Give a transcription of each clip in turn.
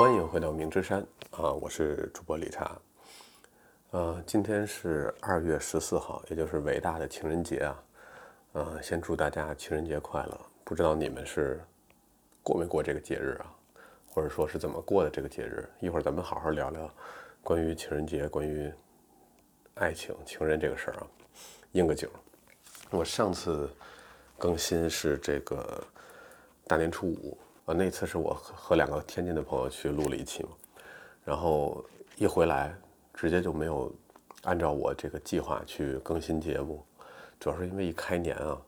欢迎回到明之山啊，我是主播理查。呃，今天是二月十四号，也就是伟大的情人节啊。呃，先祝大家情人节快乐。不知道你们是过没过这个节日啊，或者说是怎么过的这个节日？一会儿咱们好好聊聊关于情人节、关于爱情、情人这个事儿啊。应个景，我上次更新是这个大年初五那次是我和两个天津的朋友去录了一期嘛，然后一回来直接就没有按照我这个计划去更新节目，主要是因为一开年啊，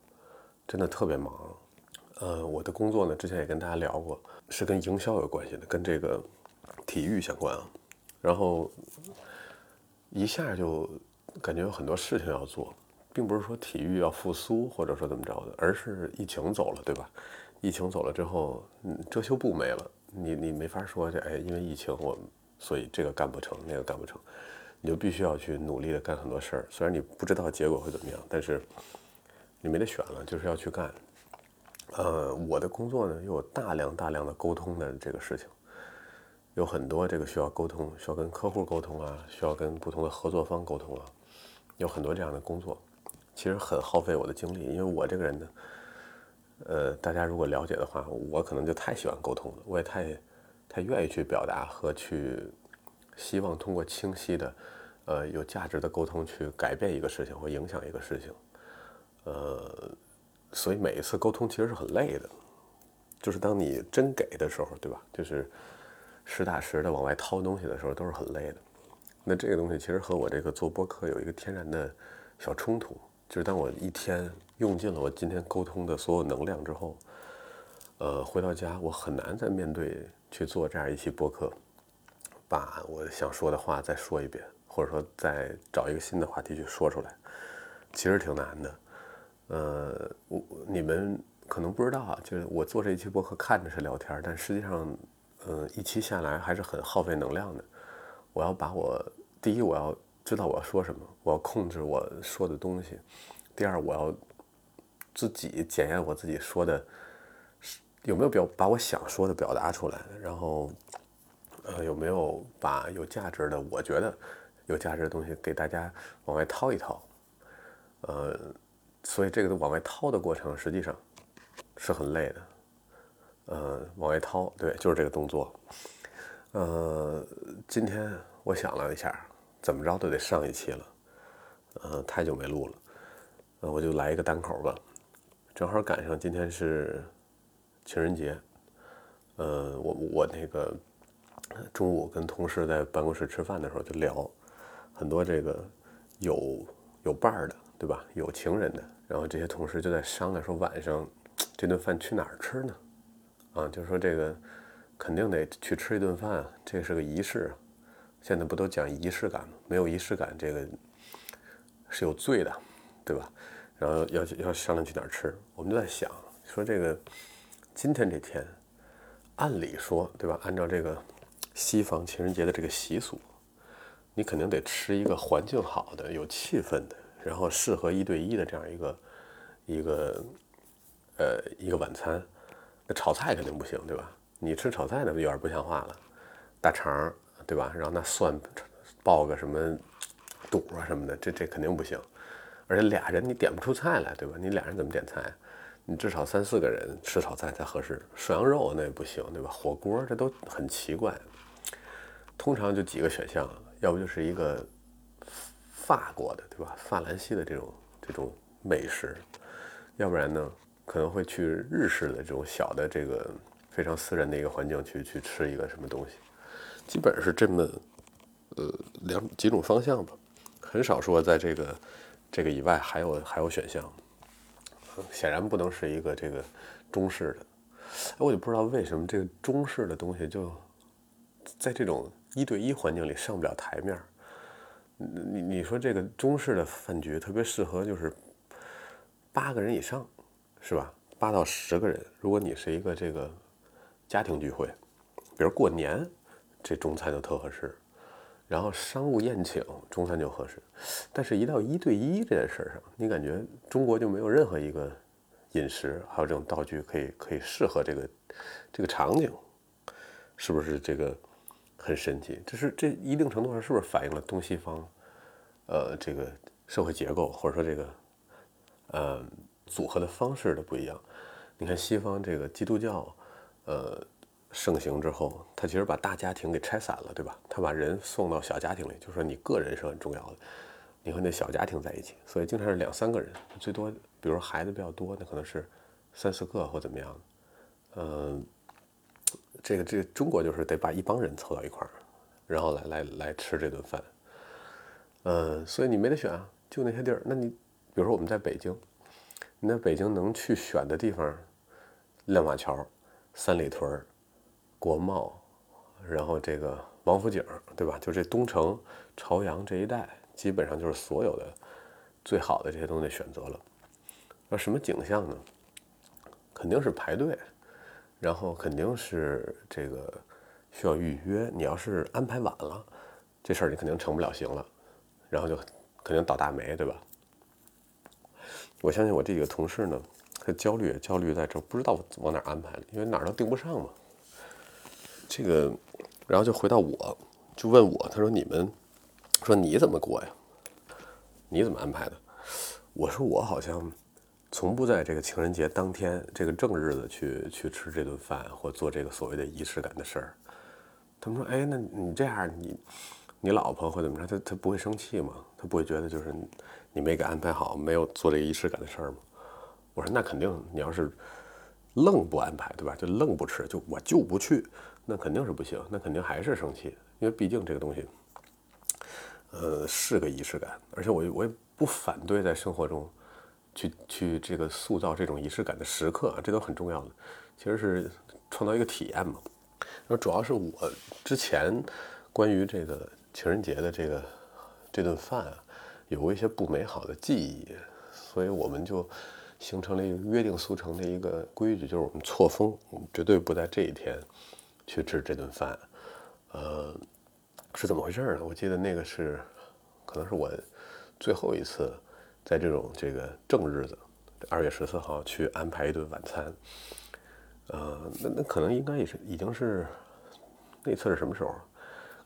真的特别忙。呃，我的工作呢，之前也跟大家聊过，是跟营销有关系的，跟这个体育相关啊。然后一下就感觉有很多事情要做，并不是说体育要复苏或者说怎么着的，而是疫情走了，对吧？疫情走了之后，嗯，遮羞布没了，你你没法说这哎，因为疫情我所以这个干不成，那个干不成，你就必须要去努力的干很多事儿。虽然你不知道结果会怎么样，但是你没得选了，就是要去干。呃，我的工作呢，又有大量大量的沟通的这个事情，有很多这个需要沟通，需要跟客户沟通啊，需要跟不同的合作方沟通啊，有很多这样的工作，其实很耗费我的精力。因为我这个人呢，呃，大家如果了解的话，我可能就太喜欢沟通了，我也太太愿意去表达和去希望通过清晰的，呃，有价值的沟通去改变一个事情或影响一个事情，呃。所以每一次沟通其实是很累的，就是当你真给的时候，对吧？就是实打实的往外掏东西的时候，都是很累的。那这个东西其实和我这个做播客有一个天然的小冲突，就是当我一天用尽了我今天沟通的所有能量之后，呃，回到家我很难再面对去做这样一期播客，把我想说的话再说一遍，或者说再找一个新的话题去说出来，其实挺难的。呃，我你们可能不知道啊，就是我做这一期播客看着是聊天，但实际上，嗯，一期下来还是很耗费能量的。我要把我第一，我要知道我要说什么，我要控制我说的东西；第二，我要自己检验我自己说的有没有表把我想说的表达出来，然后呃有没有把有价值的，我觉得有价值的东西给大家往外掏一掏，呃。所以这个往外掏的过程实际上是很累的，呃，往外掏，对，就是这个动作。呃，今天我想了一下，怎么着都得上一期了，呃，太久没录了，呃，我就来一个单口吧，正好赶上今天是情人节，呃，我我那个中午跟同事在办公室吃饭的时候就聊很多这个有有伴儿的。对吧？有情人的，然后这些同事就在商量说晚上这顿饭去哪儿吃呢？啊，就说这个肯定得去吃一顿饭，这是个仪式啊。现在不都讲仪式感吗？没有仪式感，这个是有罪的，对吧？然后要要商量去哪儿吃，我们就在想说这个今天这天，按理说对吧？按照这个西方情人节的这个习俗，你肯定得吃一个环境好的、有气氛的。然后适合一对一的这样一个一个呃一个晚餐，那炒菜肯定不行，对吧？你吃炒菜那有点不像话了，大肠对吧？然后那蒜爆个什么肚啊什么的，这这肯定不行。而且俩人你点不出菜来，对吧？你俩人怎么点菜？你至少三四个人吃炒菜才合适。涮羊肉那也不行，对吧？火锅这都很奇怪。通常就几个选项，要不就是一个。法国的对吧？法兰西的这种这种美食，要不然呢，可能会去日式的这种小的这个非常私人的一个环境去去吃一个什么东西，基本是这么呃两几种方向吧，很少说在这个这个以外还有还有选项，显然不能是一个这个中式的，我就不知道为什么这个中式的东西就在这种一对一环境里上不了台面。你你说这个中式的饭局特别适合就是八个人以上，是吧？八到十个人。如果你是一个这个家庭聚会，比如过年，这中餐就特合适。然后商务宴请，中餐就合适。但是，一到一对一这件事上，你感觉中国就没有任何一个饮食还有这种道具可以可以适合这个这个场景。是不是这个很神奇？这是这一定程度上是不是反映了东西方，呃，这个社会结构或者说这个，呃，组合的方式的不一样？你看西方这个基督教，呃，盛行之后，他其实把大家庭给拆散了，对吧？他把人送到小家庭里，就说你个人是很重要的，你和那小家庭在一起，所以经常是两三个人，最多，比如说孩子比较多，那可能是三四个或怎么样，嗯。这个这个中国就是得把一帮人凑到一块儿，然后来来来吃这顿饭，嗯，所以你没得选啊，就那些地儿。那你比如说我们在北京，你在北京能去选的地方，亮马桥、三里屯、国贸，然后这个王府井，对吧？就这东城、朝阳这一带，基本上就是所有的最好的这些东西选择了。那什么景象呢？肯定是排队。然后肯定是这个需要预约，你要是安排晚了，这事儿你肯定成不了型了，然后就肯定倒大霉，对吧？我相信我这几个同事呢，他焦虑焦虑在这，不知道往哪安排，因为哪儿都订不上嘛。这个，然后就回到我，就问我，他说你们说你怎么过呀？你怎么安排的？我说我好像。从不在这个情人节当天这个正日子去去吃这顿饭或做这个所谓的仪式感的事儿。他们说：“哎，那你这样，你你老婆或怎么着，她她不会生气吗？她不会觉得就是你没给安排好，没有做这个仪式感的事儿吗？”我说：“那肯定，你要是愣不安排，对吧？就愣不吃，就我就不去，那肯定是不行，那肯定还是生气，因为毕竟这个东西，呃，是个仪式感，而且我我也不反对在生活中。”去去这个塑造这种仪式感的时刻啊，这都很重要的，其实是创造一个体验嘛。那主要是我之前关于这个情人节的这个这顿饭啊，有过一些不美好的记忆，所以我们就形成了一个约定俗成的一个规矩，就是我们错峰，我们绝对不在这一天去吃这顿饭。呃，是怎么回事呢？我记得那个是可能是我最后一次。在这种这个正日子，二月十四号去安排一顿晚餐，呃，那那可能应该也是已经是那次是什么时候？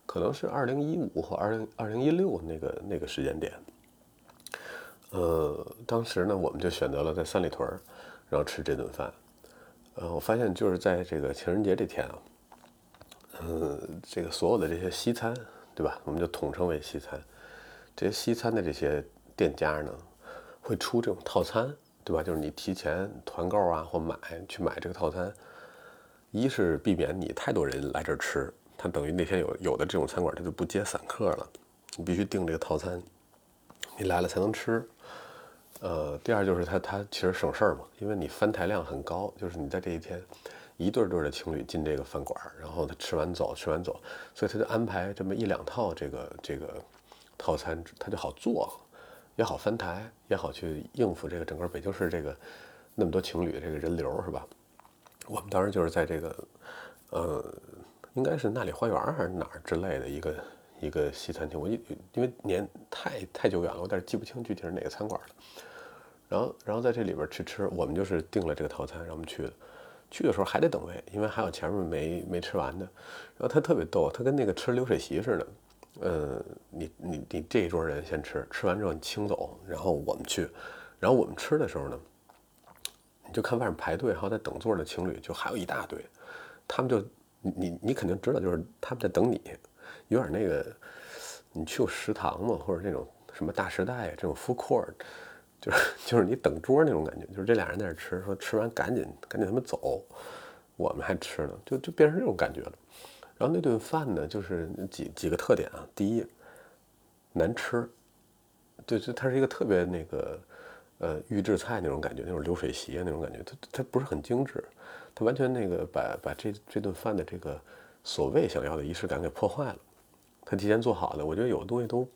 可能是二零一五或二零二零一六那个那个时间点。呃，当时呢，我们就选择了在三里屯儿，然后吃这顿饭。呃，我发现就是在这个情人节这天啊，嗯，这个所有的这些西餐，对吧？我们就统称为西餐。这些西餐的这些。店家呢会出这种套餐，对吧？就是你提前团购啊，或买去买这个套餐，一是避免你太多人来这儿吃，他等于那天有有的这种餐馆他就不接散客了，你必须订这个套餐，你来了才能吃。呃，第二就是它它其实省事儿嘛，因为你翻台量很高，就是你在这一天一对对的情侣进这个饭馆，然后他吃完走，吃完走，所以他就安排这么一两套这个这个套餐，他就好做。也好翻台，也好去应付这个整个北京市这个那么多情侣这个人流，是吧？我们当时就是在这个，呃，应该是那里花园还是哪儿之类的一个一个西餐厅。我因为年太太久远了，我有点记不清具体是哪个餐馆了。然后然后在这里边去吃，我们就是订了这个套餐，让我们去的。去的时候还得等位，因为还有前面没没吃完的。然后他特别逗，他跟那个吃流水席似的。呃，你你你这一桌人先吃，吃完之后你清走，然后我们去，然后我们吃的时候呢，你就看外面排队，还有在等座的情侣就还有一大堆，他们就你你你肯定知道，就是他们在等你，有点那个，你去过食堂嘛，或者那种什么大时代这种 food court，就是 就是你等桌那种感觉，就是这俩人在那吃，说吃完赶紧赶紧他们走，我们还吃呢，就就变成这种感觉了。然后那顿饭呢，就是几几个特点啊。第一，难吃，对，就它是一个特别那个，呃，预制菜那种感觉，那种流水席那种感觉，它它不是很精致，它完全那个把把这这顿饭的这个所谓想要的仪式感给破坏了。它提前做好的，我觉得有的东西都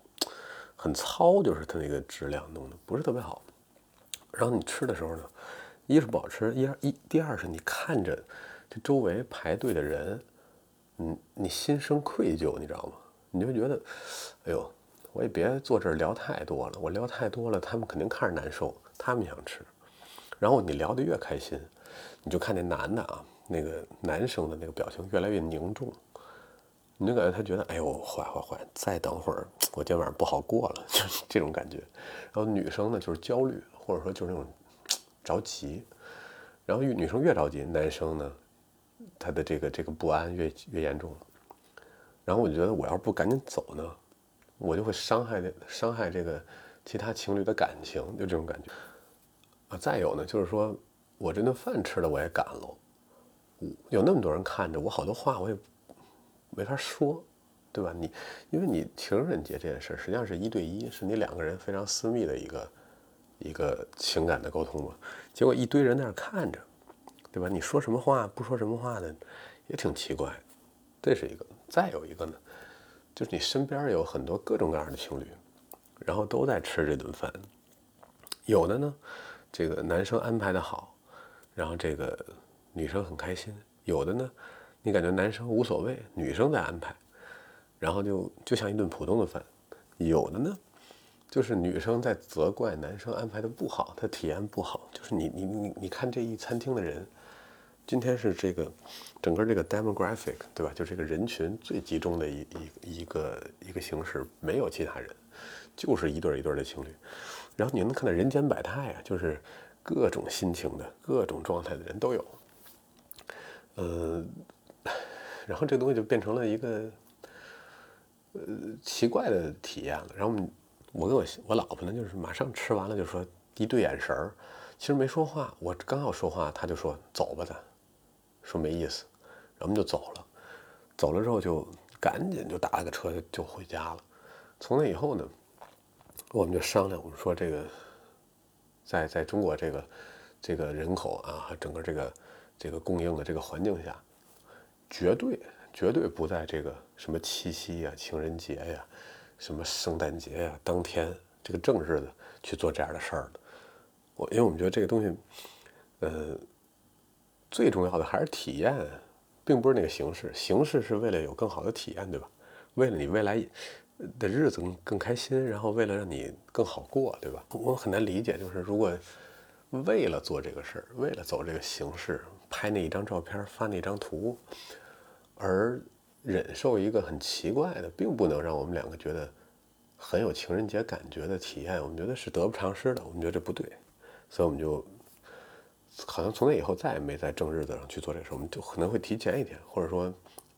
很糙，就是它那个质量弄的不是特别好。然后你吃的时候呢，一是不好吃，一二一第二是你看着这周围排队的人。嗯你心生愧疚，你知道吗？你就觉得，哎呦，我也别坐这儿聊太多了，我聊太多了，他们肯定看着难受，他们想吃。然后你聊得越开心，你就看那男的啊，那个男生的那个表情越来越凝重，你就感觉他觉得，哎呦，坏坏坏，再等会儿我今天晚上不好过了，就是这种感觉。然后女生呢就是焦虑，或者说就是那种着急。然后女生越着急，男生呢他的这个这个不安越越严重。然后我就觉得，我要是不赶紧走呢，我就会伤害伤害这个其他情侣的感情，就这种感觉。啊，再有呢，就是说我这顿饭吃的我也赶了，有那么多人看着我，好多话我也没法说，对吧？你因为你情人节这件事实际上是一对一，是你两个人非常私密的一个一个情感的沟通嘛。结果一堆人在那看着，对吧？你说什么话不说什么话的，也挺奇怪。这是一个。再有一个呢，就是你身边有很多各种各样的情侣，然后都在吃这顿饭，有的呢。这个男生安排的好，然后这个女生很开心。有的呢，你感觉男生无所谓，女生在安排，然后就就像一顿普通的饭。有的呢，就是女生在责怪男生安排的不好，他体验不好。就是你你你你看这一餐厅的人，今天是这个整个这个 demographic 对吧？就是这个人群最集中的一一一个一个形式，没有其他人，就是一对一对的情侣。然后你能看到人间百态啊，就是各种心情的、各种状态的人都有。呃，然后这个东西就变成了一个呃奇怪的体验了。然后我跟我我老婆呢，就是马上吃完了就说一对眼神儿，其实没说话。我刚要说话，她就说走吧，咱说没意思，然后我们就走了。走了之后就赶紧就打了个车就回家了。从那以后呢。我们就商量，我们说这个，在在中国这个这个人口啊，整个这个这个供应的这个环境下，绝对绝对不在这个什么七夕呀、情人节呀、什么圣诞节呀当天这个正日子去做这样的事儿的。我因为我们觉得这个东西，呃，最重要的还是体验，并不是那个形式，形式是为了有更好的体验，对吧？为了你未来。的日子更更开心，然后为了让你更好过，对吧？我很难理解，就是如果为了做这个事儿，为了走这个形式，拍那一张照片，发那张图，而忍受一个很奇怪的，并不能让我们两个觉得很有情人节感觉的体验，我们觉得是得不偿失的，我们觉得这不对，所以我们就好像从那以后再也没在正日子上去做这事，我们就可能会提前一天，或者说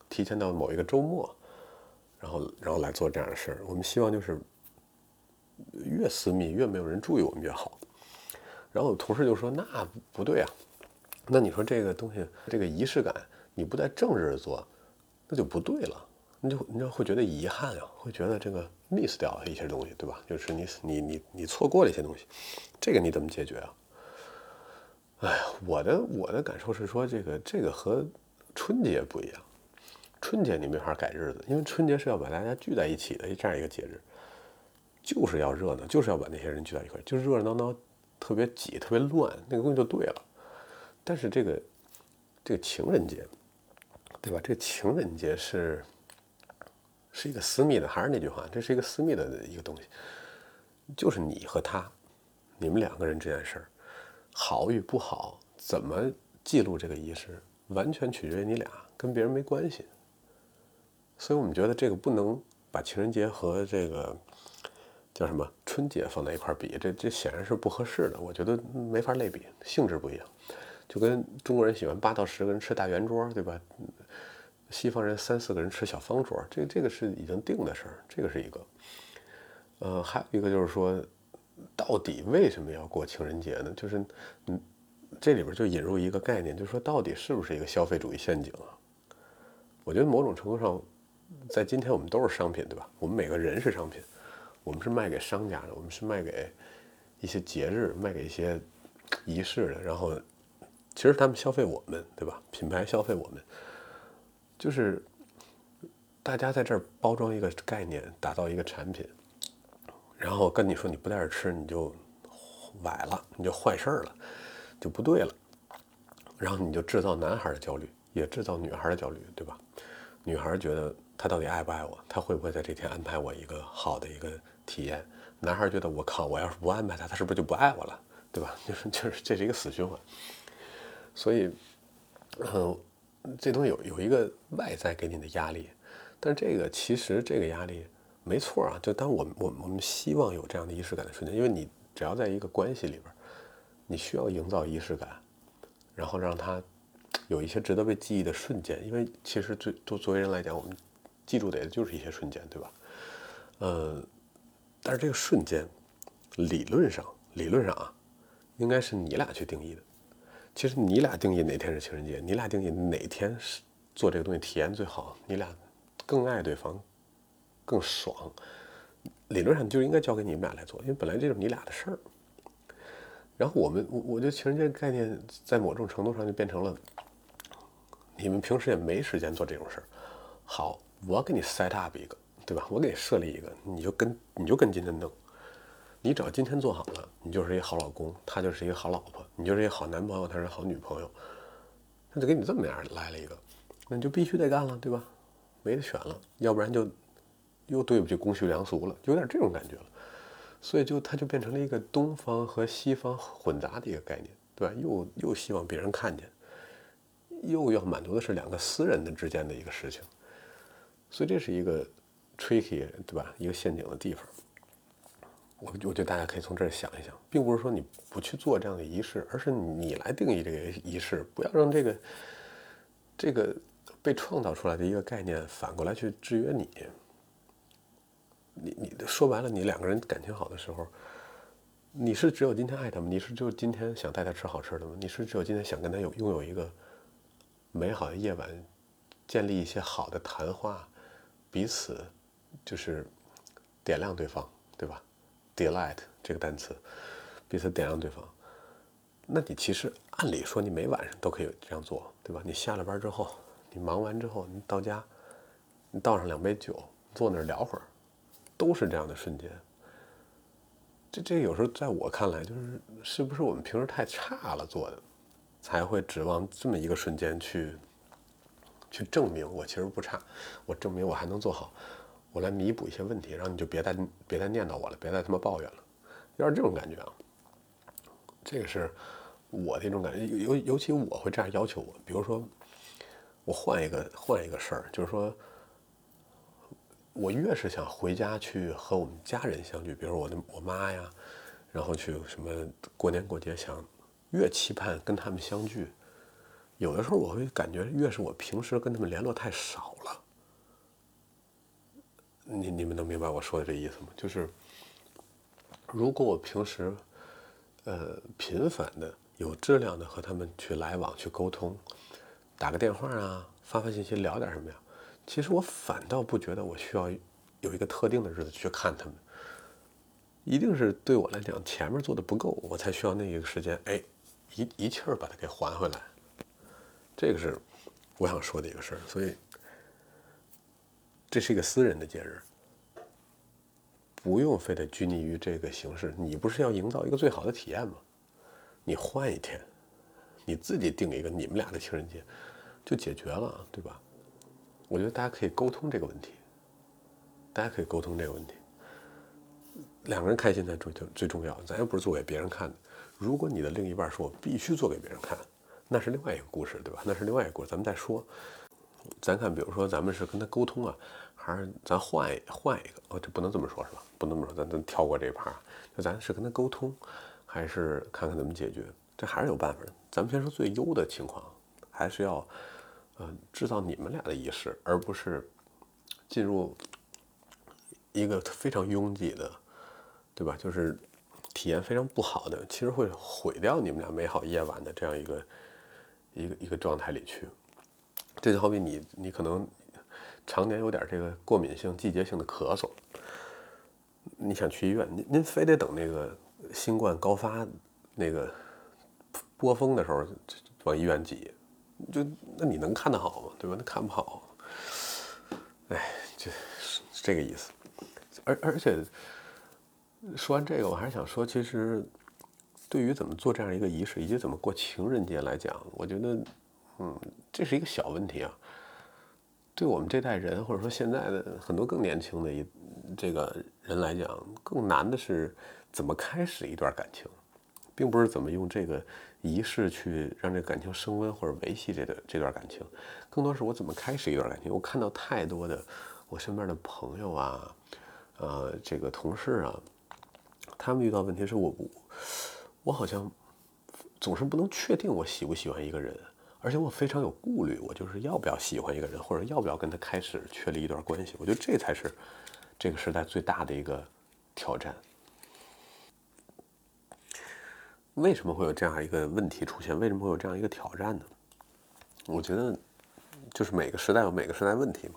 提前到某一个周末。然后，然后来做这样的事儿。我们希望就是越私密、越没有人注意我们越好。然后我同事就说：“那不对啊，那你说这个东西，这个仪式感，你不在正日做，那就不对了。你就你就会觉得遗憾啊，会觉得这个 miss 掉了一些东西，对吧？就是你你你你错过了一些东西，这个你怎么解决啊？哎呀，我的我的感受是说，这个这个和春节不一样。”春节你没法改日子，因为春节是要把大家聚在一起的这样一个节日，就是要热闹，就是要把那些人聚在一块，就是热热闹闹，特别挤，特别乱，那个东西就对了。但是这个这个情人节，对吧？这个情人节是是一个私密的，还是那句话，这是一个私密的一个东西，就是你和他，你们两个人这件事儿，好与不好，怎么记录这个仪式，完全取决于你俩，跟别人没关系。所以我们觉得这个不能把情人节和这个叫什么春节放在一块比，这这显然是不合适的。我觉得没法类比，性质不一样。就跟中国人喜欢八到十个人吃大圆桌，对吧？西方人三四个人吃小方桌，这个这个是已经定的事儿，这个是一个。呃，还有一个就是说，到底为什么要过情人节呢？就是嗯，这里边就引入一个概念，就是说到底是不是一个消费主义陷阱啊？我觉得某种程度上。在今天，我们都是商品，对吧？我们每个人是商品，我们是卖给商家的，我们是卖给一些节日、卖给一些仪式的。然后，其实他们消费我们，对吧？品牌消费我们，就是大家在这儿包装一个概念，打造一个产品，然后跟你说你不在这儿吃，你就崴了，你就坏事了，就不对了。然后你就制造男孩的焦虑，也制造女孩的焦虑，对吧？女孩觉得。他到底爱不爱我？他会不会在这天安排我一个好的一个体验？男孩觉得我靠，我要是不安排他，他是不是就不爱我了？对吧？就是就是这是一个死循环。所以，嗯，这东西有有一个外在给你的压力，但这个其实这个压力没错啊。就当我们我们我们希望有这样的仪式感的瞬间，因为你只要在一个关系里边，你需要营造仪式感，然后让他有一些值得被记忆的瞬间。因为其实最作作为人来讲，我们记住的就是一些瞬间，对吧？呃，但是这个瞬间，理论上理论上啊，应该是你俩去定义的。其实你俩定义哪天是情人节，你俩定义哪天是做这个东西体验最好，你俩更爱对方，更爽。理论上就应该交给你们俩来做，因为本来这是你俩的事儿。然后我们我我觉得情人节概念在某种程度上就变成了，你们平时也没时间做这种事儿。好，我给你 set up 一个，对吧？我给你设立一个，你就跟你就跟今天弄。你只要今天做好了，你就是一个好老公，他就是一个好老婆，你就是一个好男朋友，他是好女朋友，那就给你这么样来了一个，那你就必须得干了，对吧？没得选了，要不然就又对不起公序良俗了，有点这种感觉了。所以就它就变成了一个东方和西方混杂的一个概念，对吧？又又希望别人看见，又要满足的是两个私人的之间的一个事情，所以这是一个 tricky，对吧？一个陷阱的地方。我我觉得大家可以从这儿想一想，并不是说你不去做这样的仪式，而是你来定义这个仪式，不要让这个这个被创造出来的一个概念反过来去制约你。你你说白了，你两个人感情好的时候，你是只有今天爱他吗？你是只有今天想带他吃好吃的吗？你是只有今天想跟他有拥有一个美好的夜晚，建立一些好的谈话，彼此就是点亮对方，对吧？delight 这个单词，彼此点亮对方。那你其实按理说你每晚上都可以这样做，对吧？你下了班之后，你忙完之后，你到家，你倒上两杯酒，坐那儿聊会儿，都是这样的瞬间。这这有时候在我看来，就是是不是我们平时太差了做的，才会指望这么一个瞬间去去证明我其实不差，我证明我还能做好。我来弥补一些问题，然后你就别再别再念叨我了，别再他妈抱怨了，有点这种感觉啊。这个是我的一种感觉，尤尤其我会这样要求我，比如说我换一个换一个事儿，就是说，我越是想回家去和我们家人相聚，比如说我的我妈呀，然后去什么过年过节想越期盼跟他们相聚，有的时候我会感觉越是我平时跟他们联络太少了。你你们能明白我说的这意思吗？就是，如果我平时，呃，频繁的、有质量的和他们去来往、去沟通，打个电话啊，发发信息，聊点什么呀？其实我反倒不觉得我需要有一个特定的日子去看他们，一定是对我来讲前面做的不够，我才需要那一个时间，哎，一一气儿把它给还回来。这个是我想说的一个事儿，所以。这是一个私人的节日，不用非得拘泥于这个形式。你不是要营造一个最好的体验吗？你换一天，你自己定一个你们俩的情人节，就解决了，对吧？我觉得大家可以沟通这个问题，大家可以沟通这个问题。两个人开心才最最重要，咱又不是做给别人看的。如果你的另一半说我必须做给别人看，那是另外一个故事，对吧？那是另外一个故事，咱们再说。咱看，比如说咱们是跟他沟通啊。还是咱换一换一个哦，这不能这么说，是吧？不能这么说，咱咱跳过这一趴。就咱是跟他沟通，还是看看怎么解决？这还是有办法的。咱们先说最优的情况，还是要，呃，制造你们俩的仪式，而不是进入一个非常拥挤的，对吧？就是体验非常不好的，其实会毁掉你们俩美好夜晚的这样一个一个一个状态里去。这就好比你，你可能。常年有点这个过敏性、季节性的咳嗽，你想去医院，您您非得等那个新冠高发那个波峰的时候往医院挤，就那你能看得好吗？对吧？那看不好。哎，就是这个意思。而而且说完这个，我还是想说，其实对于怎么做这样一个仪式，以及怎么过情人节来讲，我觉得，嗯，这是一个小问题啊。对我们这代人，或者说现在的很多更年轻的一这个人来讲，更难的是怎么开始一段感情，并不是怎么用这个仪式去让这感情升温或者维系这个这段感情，更多是我怎么开始一段感情。我看到太多的我身边的朋友啊，呃，这个同事啊，他们遇到问题是我我好像总是不能确定我喜不喜欢一个人，而且我非常有顾虑，我就是要不要喜欢一个人，或者要不要跟他开始确立一段关系。我觉得这才是这个时代最大的一个挑战。为什么会有这样一个问题出现？为什么会有这样一个挑战呢？我觉得，就是每个时代有每个时代问题嘛。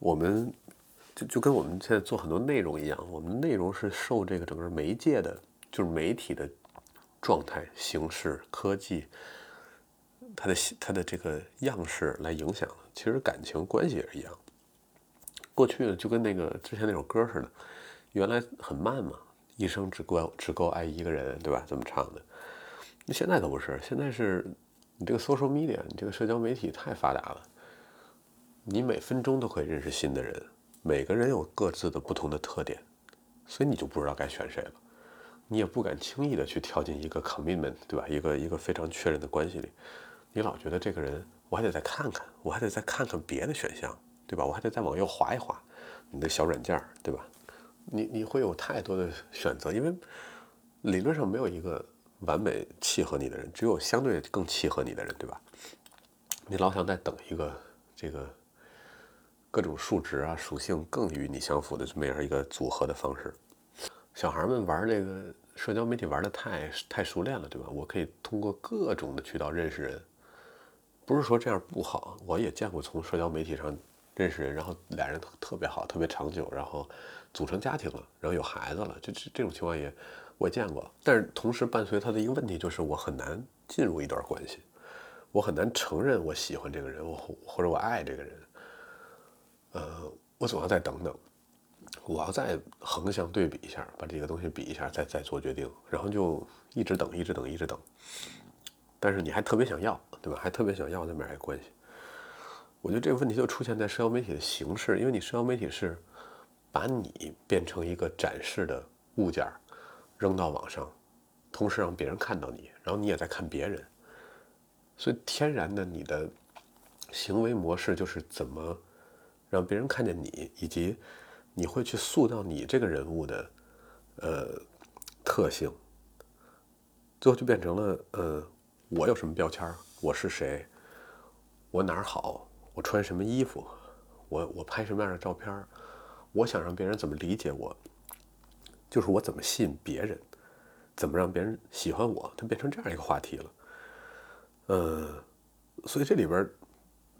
我们就就跟我们现在做很多内容一样，我们内容是受这个整个媒介的，就是媒体的状态、形式、科技，它的它的这个样式来影响的。其实感情关系也是一样。过去就跟那个之前那首歌似的，原来很慢嘛。一生只够只够爱一个人，对吧？这么唱的。那现在可不是，现在是你这个 social media，你这个社交媒体太发达了，你每分钟都可以认识新的人，每个人有各自的不同的特点，所以你就不知道该选谁了，你也不敢轻易的去跳进一个 commitment，对吧？一个一个非常确认的关系里，你老觉得这个人，我还得再看看，我还得再看看别的选项，对吧？我还得再往右滑一滑，你的小软件，对吧？你你会有太多的选择，因为理论上没有一个完美契合你的人，只有相对更契合你的人，对吧？你老想再等一个这个各种数值啊、属性更与你相符的这么样一个组合的方式。小孩们玩这个社交媒体玩的太太熟练了，对吧？我可以通过各种的渠道认识人，不是说这样不好，我也见过从社交媒体上认识人，然后俩人特别好、特别长久，然后。组成家庭了，然后有孩子了，就这这种情况也我见过。但是同时伴随他的一个问题就是，我很难进入一段关系，我很难承认我喜欢这个人，我或者我爱这个人。呃，我总要再等等，我要再横向对比一下，把这个东西比一下，再再做决定，然后就一直等，一直等，一直等。但是你还特别想要，对吧？还特别想要那么一个关系。我觉得这个问题就出现在社交媒体的形式，因为你社交媒体是。把你变成一个展示的物件扔到网上，同时让别人看到你，然后你也在看别人，所以天然的你的行为模式就是怎么让别人看见你，以及你会去塑造你这个人物的呃特性，最后就变成了呃我有什么标签我是谁，我哪儿好，我穿什么衣服，我我拍什么样的照片我想让别人怎么理解我，就是我怎么吸引别人，怎么让别人喜欢我，它变成这样一个话题了。嗯，所以这里边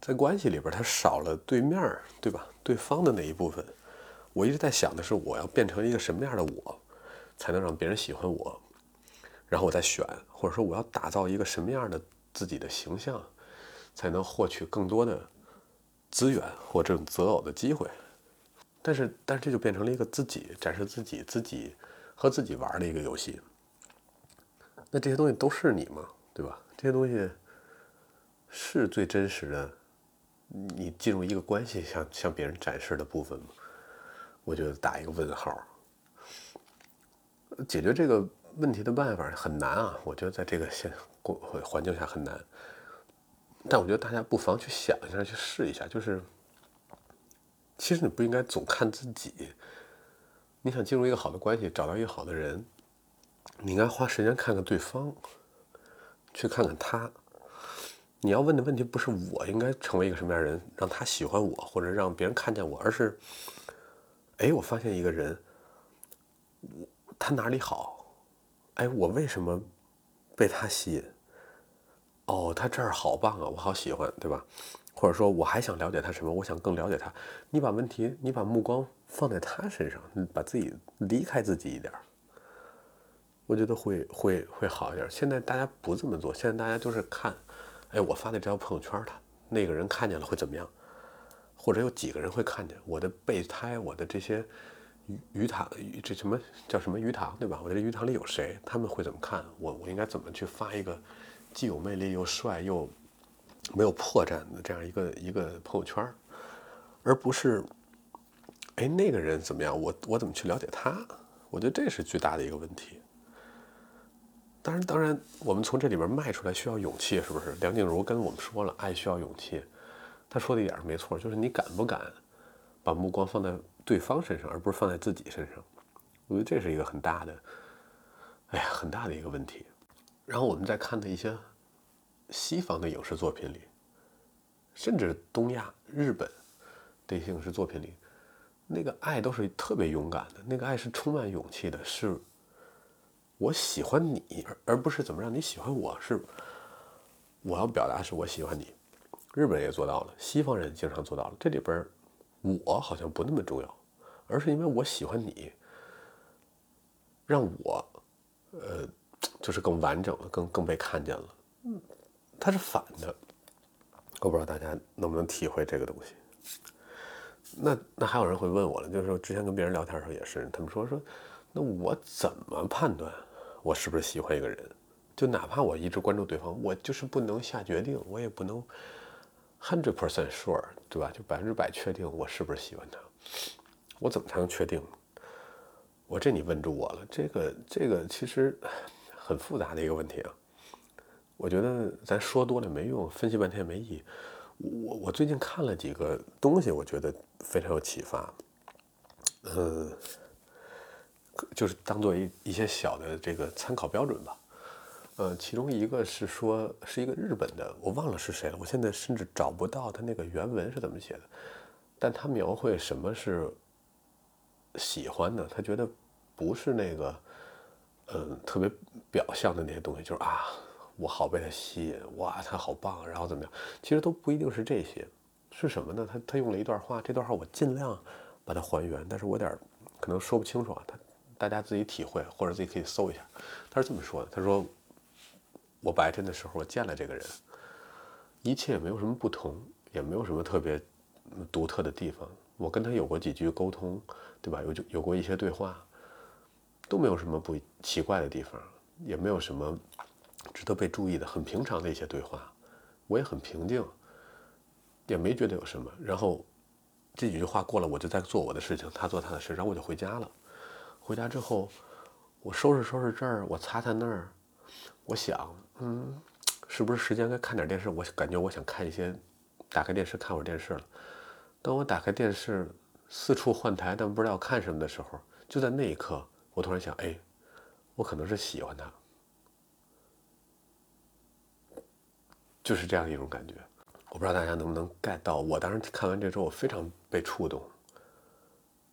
在关系里边，它少了对面对吧？对方的那一部分。我一直在想的是，我要变成一个什么样的我，才能让别人喜欢我？然后我再选，或者说我要打造一个什么样的自己的形象，才能获取更多的资源或这种择偶的机会？但是，但是这就变成了一个自己展示自己、自己和自己玩的一个游戏。那这些东西都是你吗？对吧？这些东西是最真实的，你进入一个关系向向别人展示的部分吗？我觉得打一个问号。解决这个问题的办法很难啊！我觉得在这个现环环境下很难。但我觉得大家不妨去想一下，去试一下，就是。其实你不应该总看自己。你想进入一个好的关系，找到一个好的人，你应该花时间看看对方，去看看他。你要问的问题不是我应该成为一个什么样的人，让他喜欢我，或者让别人看见我，而是，哎，我发现一个人，他哪里好？哎，我为什么被他吸引？哦，他这儿好棒啊，我好喜欢，对吧？或者说，我还想了解他什么？我想更了解他。你把问题，你把目光放在他身上，你把自己离开自己一点我觉得会会会好一点。现在大家不这么做，现在大家就是看，哎，我发的这条朋友圈，他那个人看见了会怎么样？或者有几个人会看见我的备胎，我的这些鱼塘，这什么叫什么鱼塘，对吧？我的鱼塘里有谁？他们会怎么看我？我应该怎么去发一个既有魅力又帅又？没有破绽的这样一个一个朋友圈而不是，哎，那个人怎么样？我我怎么去了解他？我觉得这是巨大的一个问题。当然，当然，我们从这里边迈出来需要勇气，是不是？梁静茹跟我们说了，爱需要勇气。她说的一点没错，就是你敢不敢把目光放在对方身上，而不是放在自己身上。我觉得这是一个很大的，哎呀，很大的一个问题。然后我们再看的一些西方的影视作品里，甚至东亚、日本的一些影视作品里，那个爱都是特别勇敢的，那个爱是充满勇气的，是。我喜欢你，而而不是怎么让你喜欢我，是我要表达是我喜欢你。日本人也做到了，西方人经常做到了。这里边我好像不那么重要，而是因为我喜欢你，让我呃就是更完整了，更更被看见了。它是反的，我不知道大家能不能体会这个东西。那那还有人会问我了，就是说之前跟别人聊天的时候也是，他们说说那我怎么判断？我是不是喜欢一个人？就哪怕我一直关注对方，我就是不能下决定，我也不能 hundred percent sure，对吧？就百分之百确定我是不是喜欢他。我怎么才能确定？我这你问住我了。这个这个其实很复杂的一个问题啊。我觉得咱说多了没用，分析半天没意义。我我最近看了几个东西，我觉得非常有启发。嗯。就是当做一一些小的这个参考标准吧，呃，其中一个是说是一个日本的，我忘了是谁了，我现在甚至找不到他那个原文是怎么写的，但他描绘什么是喜欢呢，他觉得不是那个，嗯，特别表象的那些东西，就是啊，我好被他吸引，哇，他好棒，然后怎么样，其实都不一定是这些，是什么呢？他他用了一段话，这段话我尽量把它还原，但是我有点可能说不清楚啊，他。大家自己体会，或者自己可以搜一下。他是这么说的：“他说，我白天的时候我见了这个人，一切也没有什么不同，也没有什么特别独特的地方。我跟他有过几句沟通，对吧？有就有过一些对话，都没有什么不奇怪的地方，也没有什么值得被注意的，很平常的一些对话。我也很平静，也没觉得有什么。然后这几句话过了，我就在做我的事情，他做他的事，然后我就回家了。”回家之后，我收拾收拾这儿，我擦擦那儿，我想，嗯，是不是时间该看点电视？我感觉我想看一些，打开电视看会儿电视了。当我打开电视，四处换台，但不知道看什么的时候，就在那一刻，我突然想，哎，我可能是喜欢他，就是这样一种感觉。我不知道大家能不能 get 到。我当时看完这之后，我非常被触动。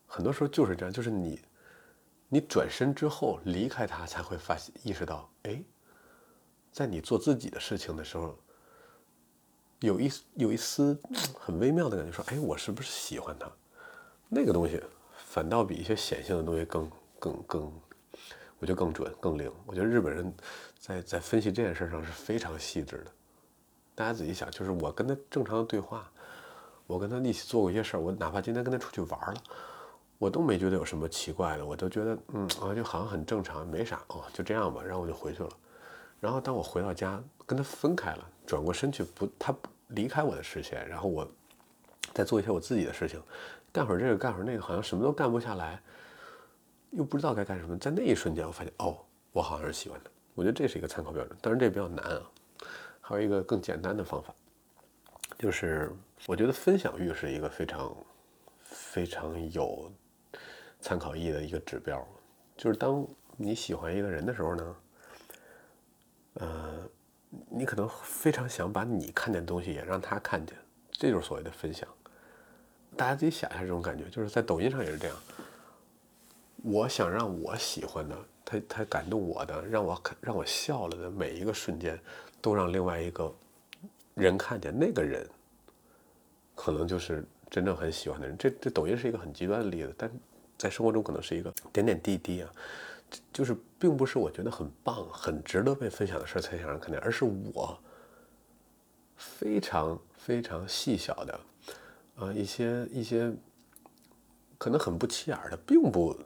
很多时候就是这样，就是你。你转身之后离开他，才会发现意识到，哎，在你做自己的事情的时候，有一有一丝很微妙的感觉，说，哎，我是不是喜欢他？那个东西反倒比一些显性的东西更更更，我觉得更准更灵。我觉得日本人在在分析这件事上是非常细致的。大家仔细想，就是我跟他正常的对话，我跟他一起做过一些事儿，我哪怕今天跟他出去玩了。我都没觉得有什么奇怪的，我都觉得，嗯，啊，就好像很正常，没啥哦，就这样吧，然后我就回去了。然后当我回到家，跟他分开了，转过身去，不，他离开我的视线，然后我再做一些我自己的事情，干会儿这个，干会儿那个，好像什么都干不下来，又不知道该干什么。在那一瞬间，我发现，哦，我好像是喜欢的。我觉得这是一个参考标准，当然这比较难啊。还有一个更简单的方法，就是我觉得分享欲是一个非常非常有。参考意义的一个指标，就是当你喜欢一个人的时候呢，呃，你可能非常想把你看见的东西也让他看见，这就是所谓的分享。大家自己想一下这种感觉，就是在抖音上也是这样。我想让我喜欢的，他他感动我的，让我看让我笑了的每一个瞬间，都让另外一个人看见，那个人可能就是真正很喜欢的人。这这抖音是一个很极端的例子，但。在生活中可能是一个点点滴滴啊，就是并不是我觉得很棒、很值得被分享的事才想让看见，而是我非常非常细小的，啊一些一些可能很不起眼的，并不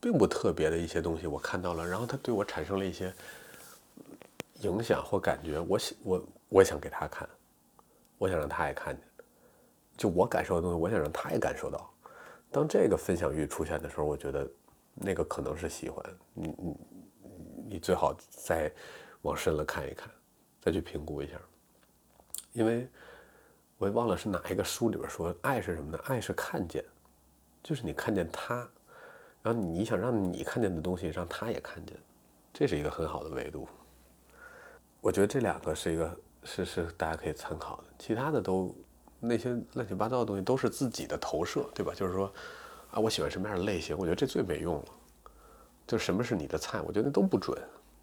并不特别的一些东西，我看到了，然后它对我产生了一些影响或感觉，我想我我想给他看，我想让他也看见，就我感受的东西，我想让他也感受到。当这个分享欲出现的时候，我觉得那个可能是喜欢你，你你最好再往深了看一看，再去评估一下。因为我也忘了是哪一个书里边说，爱是什么呢？爱是看见，就是你看见他，然后你想让你看见的东西让他也看见，这是一个很好的维度。我觉得这两个是一个是是大家可以参考的，其他的都那些乱七八糟的东西都是自己的投射，对吧？就是说啊，我喜欢什么样的类型，我觉得这最没用了。就什么是你的菜，我觉得都不准。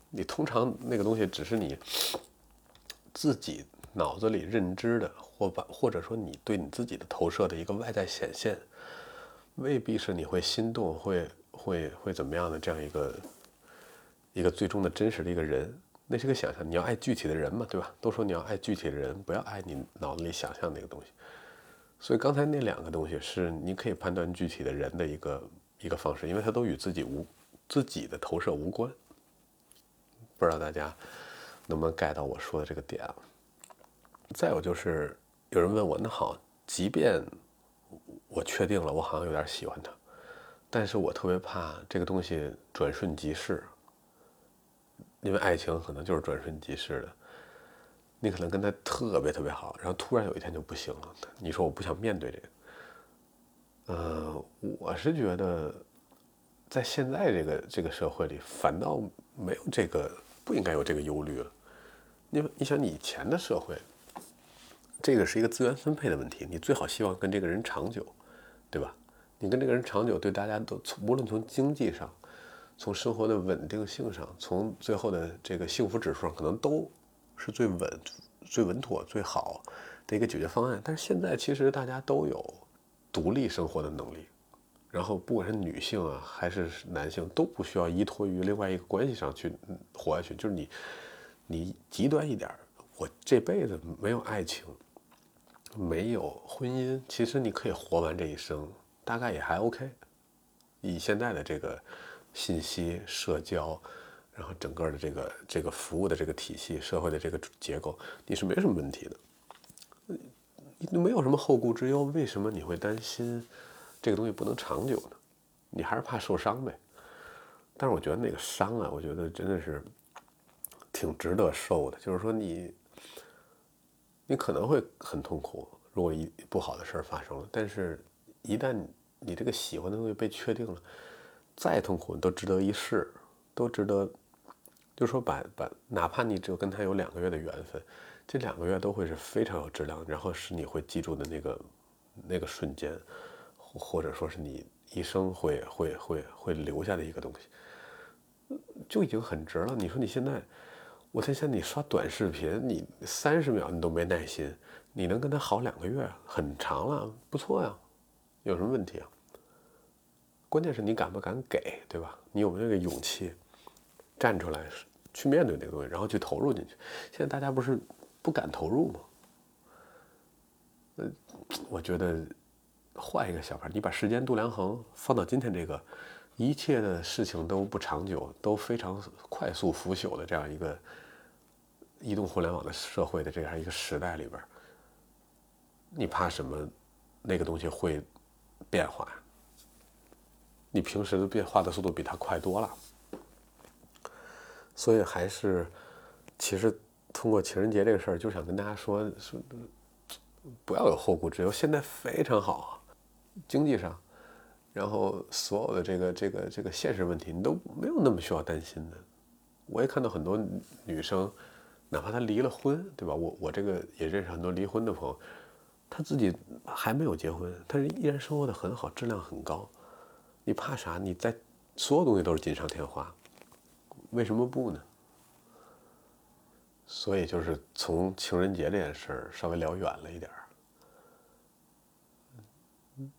你通常那个东西只是你自己。脑子里认知的，或把或者说你对你自己的投射的一个外在显现，未必是你会心动、会会会怎么样的这样一个一个最终的真实的一个人，那是个想象。你要爱具体的人嘛，对吧？都说你要爱具体的人，不要爱你脑子里想象那个东西。所以刚才那两个东西是你可以判断具体的人的一个一个方式，因为它都与自己无自己的投射无关。不知道大家能不能 get 到我说的这个点啊？再有就是有人问我，那好，即便我确定了，我好像有点喜欢他，但是我特别怕这个东西转瞬即逝，因为爱情可能就是转瞬即逝的。你可能跟他特别特别好，然后突然有一天就不行了。你说我不想面对这个，呃，我是觉得在现在这个这个社会里，反倒没有这个不应该有这个忧虑了。你你想，你以前的社会。这个是一个资源分配的问题，你最好希望跟这个人长久，对吧？你跟这个人长久，对大家都从无论从经济上，从生活的稳定性上，从最后的这个幸福指数上，可能都是最稳、最稳妥、最好的一个解决方案。但是现在其实大家都有独立生活的能力，然后不管是女性啊还是男性，都不需要依托于另外一个关系上去活下去。就是你，你极端一点，我这辈子没有爱情。没有婚姻，其实你可以活完这一生，大概也还 OK。以现在的这个信息社交，然后整个的这个这个服务的这个体系，社会的这个结构，你是没什么问题的。你没有什么后顾之忧，为什么你会担心这个东西不能长久呢？你还是怕受伤呗。但是我觉得那个伤啊，我觉得真的是挺值得受的。就是说你。你可能会很痛苦，如果一不好的事儿发生了。但是，一旦你这个喜欢的东西被确定了，再痛苦都值得一试，都值得。就说把把，哪怕你只有跟他有两个月的缘分，这两个月都会是非常有质量，然后是你会记住的那个那个瞬间，或者说是你一生会会会会留下的一个东西，就已经很值了。你说你现在。我在想，你刷短视频，你三十秒你都没耐心，你能跟他好两个月，很长了，不错呀，有什么问题啊？关键是你敢不敢给，对吧？你有没有那个勇气站出来去面对那个东西，然后去投入进去？现在大家不是不敢投入吗？呃，我觉得换一个想法，你把时间度量衡放到今天这个一切的事情都不长久，都非常快速腐朽的这样一个。移动互联网的社会的这样一个时代里边，你怕什么？那个东西会变化？你平时的变化的速度比它快多了。所以还是，其实通过情人节这个事儿，就想跟大家说说，不要有后顾之忧。现在非常好，经济上，然后所有的这个这个这个现实问题，你都没有那么需要担心的。我也看到很多女生。哪怕她离了婚，对吧？我我这个也认识很多离婚的朋友，她自己还没有结婚，但是依然生活的很好，质量很高。你怕啥？你在所有东西都是锦上添花，为什么不呢？所以就是从情人节这件事儿稍微聊远了一点儿，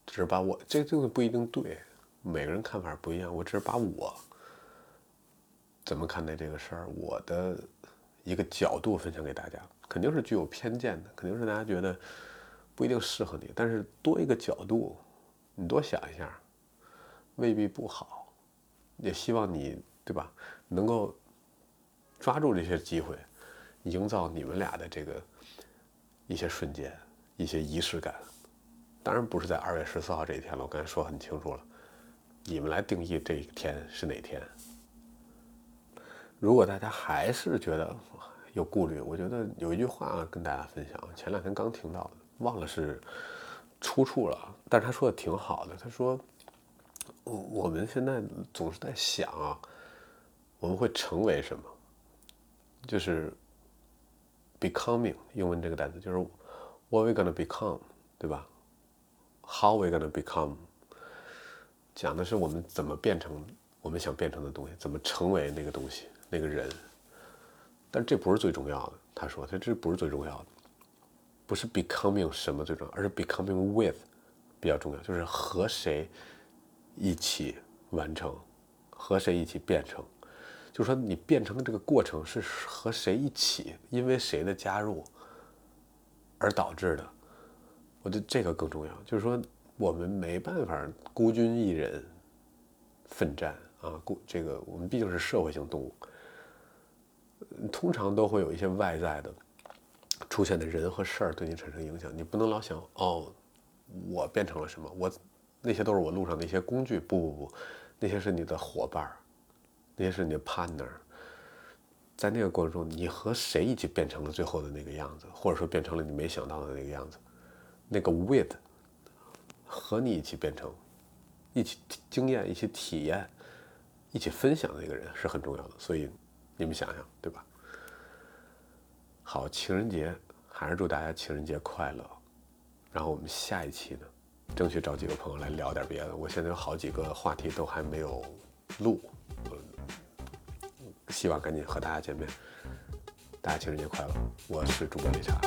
只是把我这个这个不一定对，每个人看法不一样。我只是把我怎么看待这个事儿，我的。一个角度分享给大家，肯定是具有偏见的，肯定是大家觉得不一定适合你。但是多一个角度，你多想一下，未必不好。也希望你，对吧？能够抓住这些机会，营造你们俩的这个一些瞬间、一些仪式感。当然不是在二月十四号这一天了，我刚才说很清楚了，你们来定义这一天是哪天。如果大家还是觉得有顾虑，我觉得有一句话跟大家分享，前两天刚听到的，忘了是出处了，但是他说的挺好的。他说，我们现在总是在想啊，我们会成为什么？就是 becoming，英文这个单词就是 what we gonna become，对吧？How we gonna become？讲的是我们怎么变成我们想变成的东西，怎么成为那个东西。那个人，但这不是最重要的。他说，他这不是最重要的，不是 becoming 什么最重要，而是 becoming with 比较重要，就是和谁一起完成，和谁一起变成。就是说，你变成的这个过程是和谁一起，因为谁的加入而导致的。我觉得这个更重要。就是说，我们没办法孤军一人奋战啊，孤这个我们毕竟是社会性动物。通常都会有一些外在的出现的人和事儿对你产生影响，你不能老想哦，我变成了什么？我那些都是我路上的一些工具。不不不，那些是你的伙伴，那些是你的 partner。在那个过程中，你和谁一起变成了最后的那个样子，或者说变成了你没想到的那个样子？那个 with 和你一起变成，一起经验、一起体验、一起分享的那个人是很重要的。所以。你们想想，对吧？好，情人节还是祝大家情人节快乐。然后我们下一期呢，争取找几个朋友来聊点别的。我现在有好几个话题都还没有录，希望赶紧和大家见面。大家情人节快乐！我是主播李茶。